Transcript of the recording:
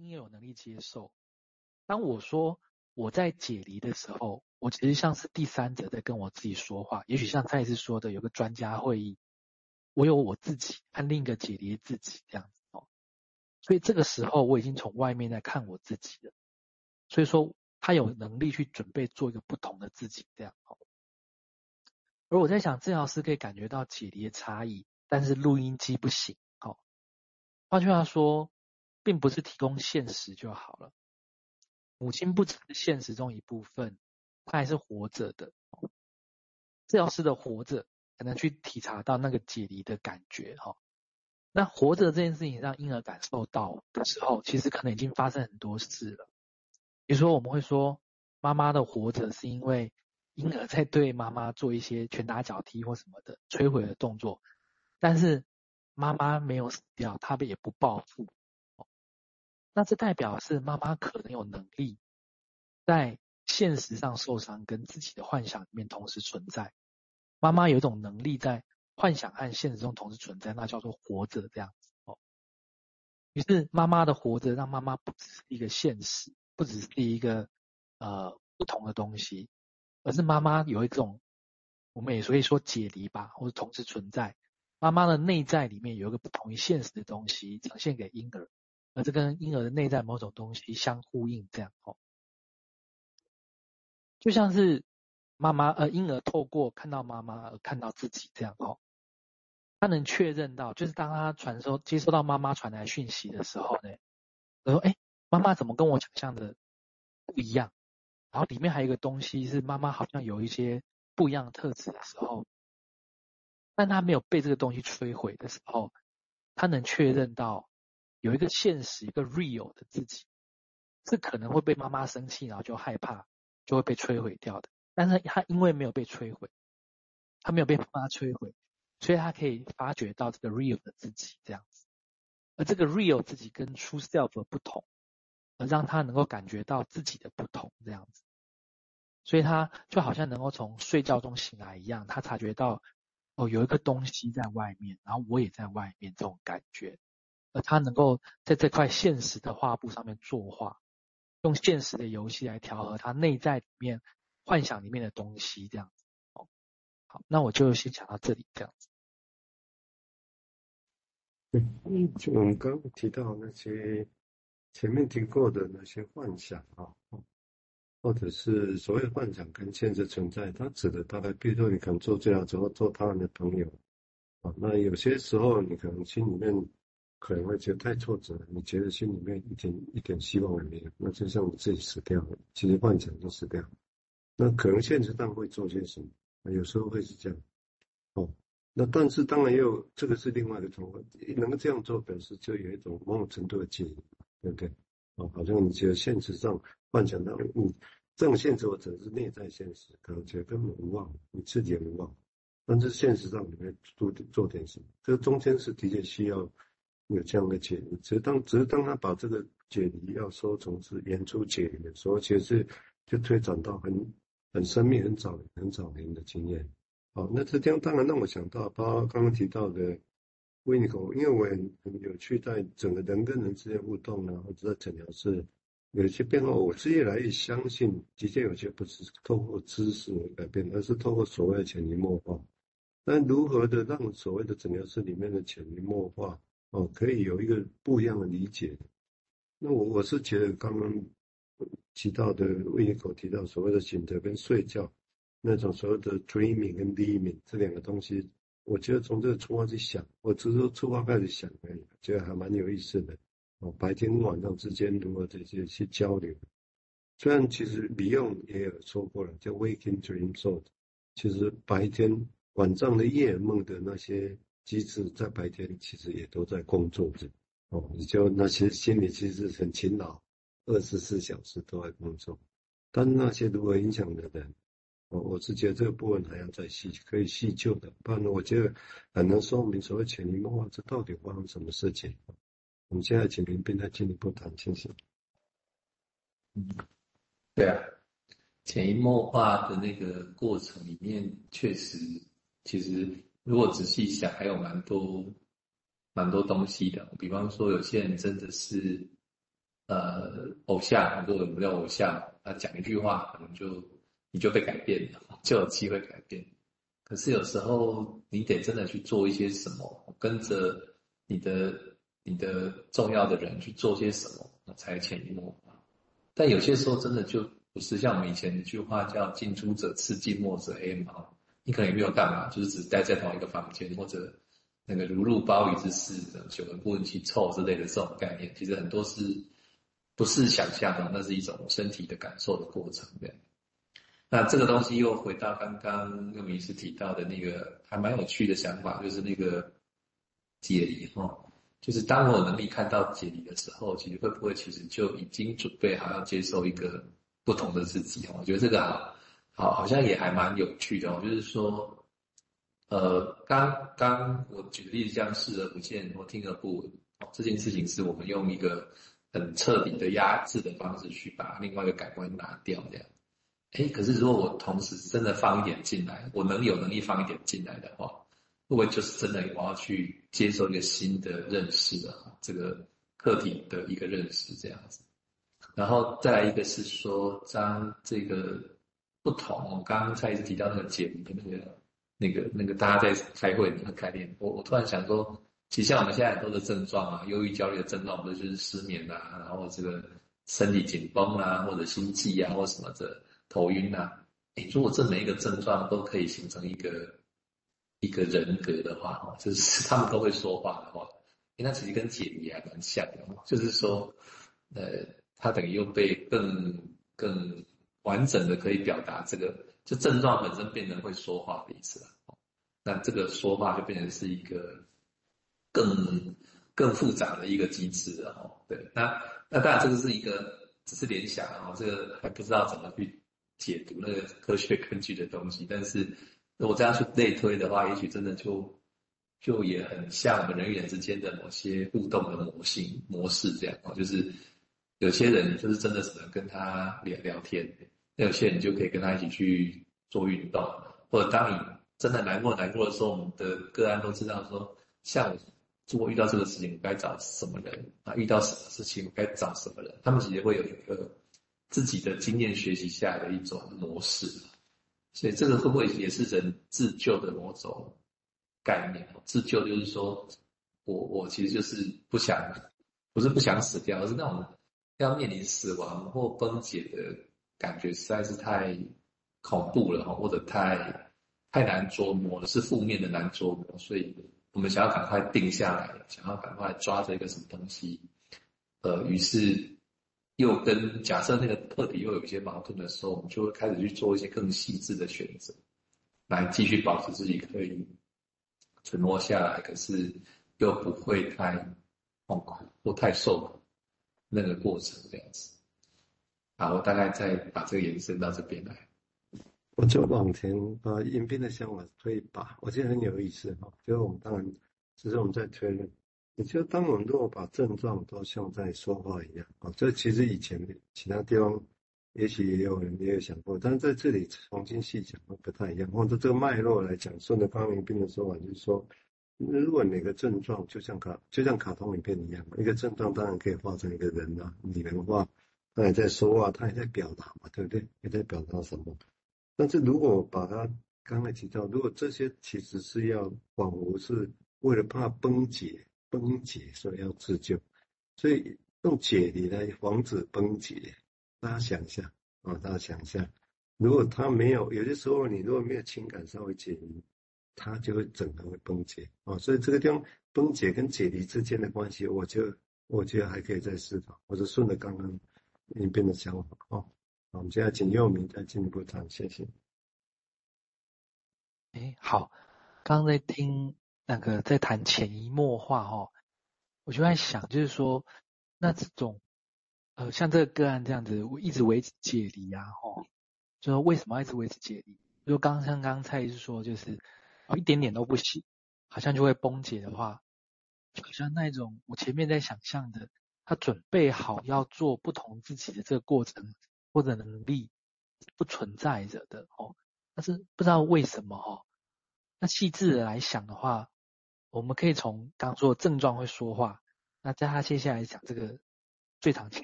你也有能力接受。当我说我在解离的时候，我其实像是第三者在跟我自己说话。也许像蔡医师说的，有个专家会议，我有我自己和另一个解离自己这样子哦。所以这个时候我已经从外面在看我自己了。所以说他有能力去准备做一个不同的自己这样。而我在想，治疗师可以感觉到解离的差异，但是录音机不行。好，换句话说，并不是提供现实就好了。母亲不只是现实中一部分，她还是活着的。治疗师的活着，才能去体察到那个解离的感觉。哈，那活着这件事情让婴儿感受到的时候，其实可能已经发生很多事了。比如说，我们会说，妈妈的活着是因为。婴儿在对妈妈做一些拳打脚踢或什么的摧毁的动作，但是妈妈没有死掉，她也不报复。那这代表是妈妈可能有能力在现实上受伤跟自己的幻想里面同时存在。妈妈有一种能力在幻想和现实中同时存在，那叫做活着这样子哦。于是妈妈的活着让妈妈不只是一个现实，不只是一个呃不同的东西。而是妈妈有一种，我们也可以说解离吧，或者同时存在。妈妈的内在里面有一个不同于现实的东西呈现给婴儿，而这跟婴儿的内在某种东西相呼应，这样哦。就像是妈妈呃婴儿透过看到妈妈而看到自己这样哦，他能确认到，就是当他传收接收到妈妈传来讯息的时候呢，他说：“哎，妈妈怎么跟我想象的不一样？”然后里面还有一个东西是妈妈好像有一些不一样的特质的时候，但他没有被这个东西摧毁的时候，他能确认到有一个现实、一个 real 的自己，是可能会被妈妈生气，然后就害怕，就会被摧毁掉的。但是他因为没有被摧毁，他没有被妈妈摧毁，所以他可以发觉到这个 real 的自己这样子。而这个 real 自己跟 true self 的不同。而让他能够感觉到自己的不同，这样子，所以他就好像能够从睡觉中醒来一样，他察觉到哦，有一个东西在外面，然后我也在外面这种感觉，而他能够在这块现实的画布上面作画，用现实的游戏来调和他内在里面幻想里面的东西，这样子。哦，好，那我就先讲到这里，这样子。嗯，就我们刚刚提到那些。前面提过的那些幻想啊，或者是所谓幻想跟现实存在，它指的大概，比如说你可能做这样之后做他人的朋友啊，那有些时候你可能心里面可能会觉得太挫折了，你觉得心里面一点一点希望也没有，那就像你自己死掉了，其实幻想就死掉了，那可能现实上会做些什么，有时候会是这样，哦，那但是当然也有这个是另外一个状况，能够这样做表示就有一种某种程度的解离。对不对？哦，好像你觉得现实上幻想到你这种现实或者是内在现实，可能觉得根本无望，你自己也无望。但是现实上你会做做点什么？这个中间是的确需要有这样的解离。只是当只是当他把这个解离要说成是演出解离的时候，其实是就推展到很很生命、很早很早年的经验。好，那这这样当然让我想到，包括刚刚提到的。维尼口，因为我很很有趣，在整个人跟人之间互动呢，或者在诊疗室有些变化，我是越来越相信，的确有些不是透过知识改变，而是透过所谓的潜移默化。但如何的让所谓的诊疗室里面的潜移默化哦，可以有一个不一样的理解？那我我是觉得刚刚提到的维尼口提到所谓的醒着跟睡觉那种所谓的 dreaming 跟 dreaming 这两个东西。我觉得从这个出发去想，我只是说出发开始想而已，觉得还蛮有意思的。哦，白天跟晚上之间如何这些去交流？虽然其实李用也有说过了，叫 waking dream thought，其实白天晚上的夜梦的那些机制，在白天其实也都在工作着。哦，你就那些心里其实很勤劳，二十四小时都在工作，但那些如何影响的人？我我是觉得这个部分还要再细，可以细究的，不然我觉得很难说明所谓潜移默化这到底发生什么事情。我们现在请林斌再进一步谈，谢谢。嗯，对啊，潜移默化的那个过程里面，确实，其实如果仔细想，还有蛮多蛮多东西的。比方说，有些人真的是，呃偶像，很多人没有偶像，他讲一句话，可能就你就被改变了，就有机会改变。可是有时候你得真的去做一些什么，跟着你的你的重要的人去做些什么，才潜移默化。但有些时候真的就不是像我们以前一句话叫“近朱者赤，近墨者黑”嘛，你可能也没有干嘛，就是只待在同一个房间，或者那个如入鲍鱼之肆，久闻不闻其臭之类的这种概念，其实很多是不是想象的，那是一种身体的感受的过程，对。那这个东西又回到刚刚又明师提到的那个还蛮有趣的想法，就是那个解离哈，就是当我能力看到解离的时候，其实会不会其实就已经准备好要接受一个不同的自己？我觉得这个好好好像也还蛮有趣的哦，就是说，呃，刚刚我举的例子像视而不见或听而不闻，这件事情是我们用一个很彻底的压制的方式去把另外一个感官拿掉这样。哎，可是如果我同时真的放一点进来，我能有能力放一点进来的话，会不会就是真的我要去接受一个新的认识啊这个课题的一个认识这样子？然后再来一个是说，当这个不同，我刚刚才一直提到那个解离的那个那个那个大家在开会的那个概念，我我突然想说，其实像我们现在很多的症状啊，忧郁、焦虑的症状，不就是失眠啊，然后这个身体紧绷啊，或者心悸啊，或什么的。头晕呐，诶，如果这每一个症状都可以形成一个一个人格的话，哈，就是他们都会说话的话，那其实跟解离还蛮像的，就是说，呃，他等于又被更更完整的可以表达这个，就症状本身变成会说话的意思了，那这个说话就变成是一个更更复杂的一个机制了，哦，对，那那当然这个是一个只是联想啊，这个还不知道怎么去。解读那个科学根据的东西，但是如果这样去类推的话，也许真的就就也很像我们人与人之间的某些互动的模型模式这样。哦，就是有些人就是真的只能跟他聊聊天，有些人就可以跟他一起去做运动，或者当你真的难过难过的时候，我们的个案都知道说，像我如果遇到这个事情，我该找什么人啊？遇到什么事情，我该找什么人？他们其实会有一个。自己的经验学习下来的一种模式，所以这个会不会也是人自救的某种概念？自救就是说，我我其实就是不想，不是不想死掉，而是那种要面临死亡或崩解的感觉实在是太恐怖了，或者太太难捉摸了，是负面的难捉摸，所以我们想要赶快定下来，想要赶快抓着一个什么东西，呃，于是。又跟假设那个课题又有一些矛盾的时候，我们就会开始去做一些更细致的选择，来继续保持自己可以存活下来，可是又不会太痛苦或太受苦那个过程这样子。好，我大概再把这个延伸到这边来，我就往前把影片的想法推一把，我觉得很有意思哈。就我们当然只是我们在推论。也就当我们如果把症状都像在说话一样啊，这其实以前其他地方也许也有人也有想过，但是在这里重新细讲会不太一样。或者这个脉络来讲，顺着方明斌的说法，就是说，如果每个症状就像卡就像卡通影片一样，一个症状当然可以画成一个人啊，拟人化，他也在说话，他也在表达嘛，对不对？也在表达什么？但是如果把他刚才提到，如果这些其实是要仿佛是为了怕崩解。崩解，所以要自救，所以用解离来防止崩解。大家想一下啊，大家想一下，如果他没有，有些时候你如果没有情感稍微解离，他就会整个会崩解啊。所以这个地方崩解跟解离之间的关系，我就我觉得还可以再思考，我就顺着刚刚那边的想法哦。好，我们现在请佑明再进一步谈，谢谢。哎，好，刚刚在听。那个在谈潜移默化哈，我就在想，就是说，那这种呃，像这个个案这样子，我一直维持解离啊，哈，就说为什么一直维持解离？就刚像刚才是说，就是哦一点点都不行，好像就会崩解的话，好像那种我前面在想象的，他准备好要做不同自己的这个过程或者能力不存在着的哦，但是不知道为什么哦，那细致的来想的话。我们可以从刚刚说的症状会说话，那在他接下来讲这个最常见